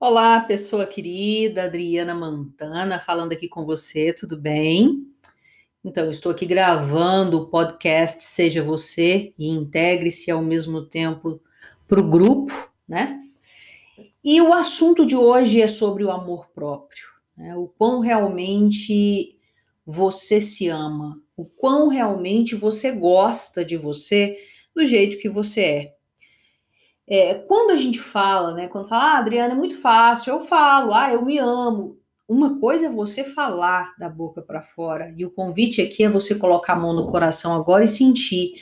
Olá, pessoa querida, Adriana Mantana, falando aqui com você, tudo bem? Então, estou aqui gravando o podcast Seja Você e Integre-se ao mesmo tempo para o grupo, né? E o assunto de hoje é sobre o amor próprio, né? o quão realmente você se ama, o quão realmente você gosta de você do jeito que você é. É, quando a gente fala, né? Quando fala, ah, Adriana, é muito fácil, eu falo, ah, eu me amo. Uma coisa é você falar da boca para fora, e o convite aqui é você colocar a mão no coração agora e sentir.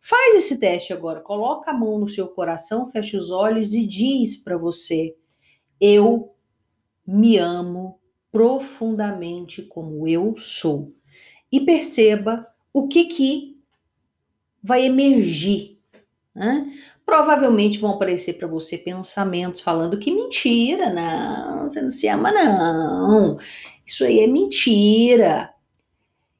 Faz esse teste agora, coloca a mão no seu coração, fecha os olhos e diz para você: Eu me amo profundamente como eu sou. E perceba o que que vai emergir né? Provavelmente vão aparecer para você pensamentos falando que mentira, não, você não se ama, não, isso aí é mentira.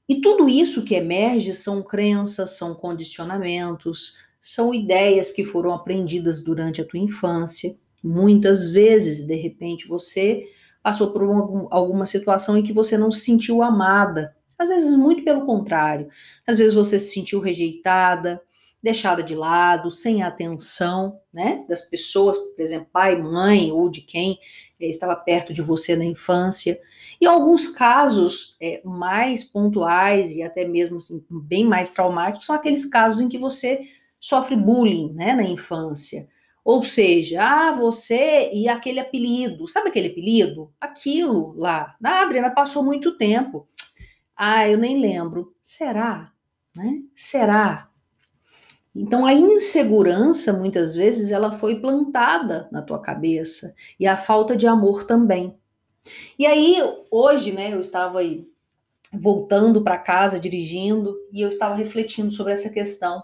E tudo isso que emerge são crenças, são condicionamentos, são ideias que foram aprendidas durante a tua infância. Muitas vezes, de repente, você passou por uma, alguma situação em que você não se sentiu amada. Às vezes, muito pelo contrário. Às vezes, você se sentiu rejeitada, deixada de lado, sem atenção, né, das pessoas, por exemplo, pai, mãe ou de quem é, estava perto de você na infância. E alguns casos é, mais pontuais e até mesmo assim, bem mais traumáticos são aqueles casos em que você sofre bullying, né, na infância. Ou seja, ah, você e aquele apelido, sabe aquele apelido? Aquilo lá. A Adriana passou muito tempo. Ah, eu nem lembro. Será? Né? Será? Então a insegurança muitas vezes ela foi plantada na tua cabeça e a falta de amor também. E aí hoje, né, eu estava aí voltando para casa dirigindo e eu estava refletindo sobre essa questão.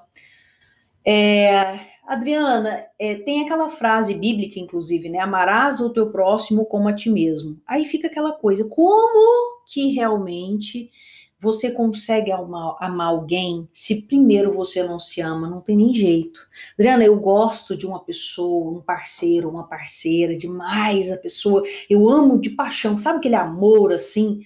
É, Adriana, é, tem aquela frase bíblica, inclusive, né? Amarás o teu próximo como a ti mesmo. Aí fica aquela coisa, como que realmente você consegue amar, amar, alguém se primeiro você não se ama? Não tem nem jeito. Adriana, eu gosto de uma pessoa, um parceiro, uma parceira, demais a pessoa. Eu amo de paixão, sabe aquele amor assim?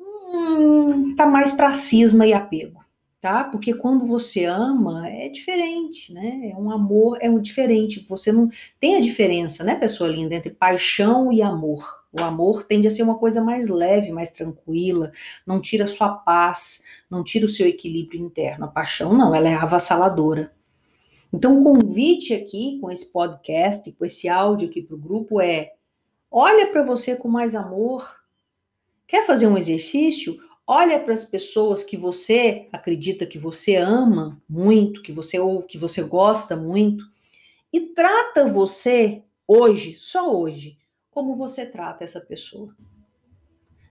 Hum, tá mais pra cisma e apego, tá? Porque quando você ama é diferente, né? É um amor, é um diferente. Você não tem a diferença, né, pessoa linda, entre paixão e amor. O amor tende a ser uma coisa mais leve, mais tranquila, não tira sua paz, não tira o seu equilíbrio interno. A paixão não, ela é avassaladora. Então, o convite aqui com esse podcast, com esse áudio aqui para o grupo é: olha para você com mais amor. Quer fazer um exercício? Olha para as pessoas que você acredita que você ama muito, que você ouve, que você gosta muito, e trata você hoje, só hoje, como você trata essa pessoa.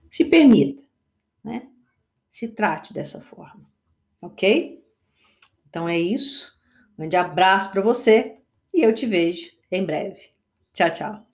Se permita, né? Se trate dessa forma, ok? Então é isso. Um grande abraço para você e eu te vejo em breve. Tchau, tchau.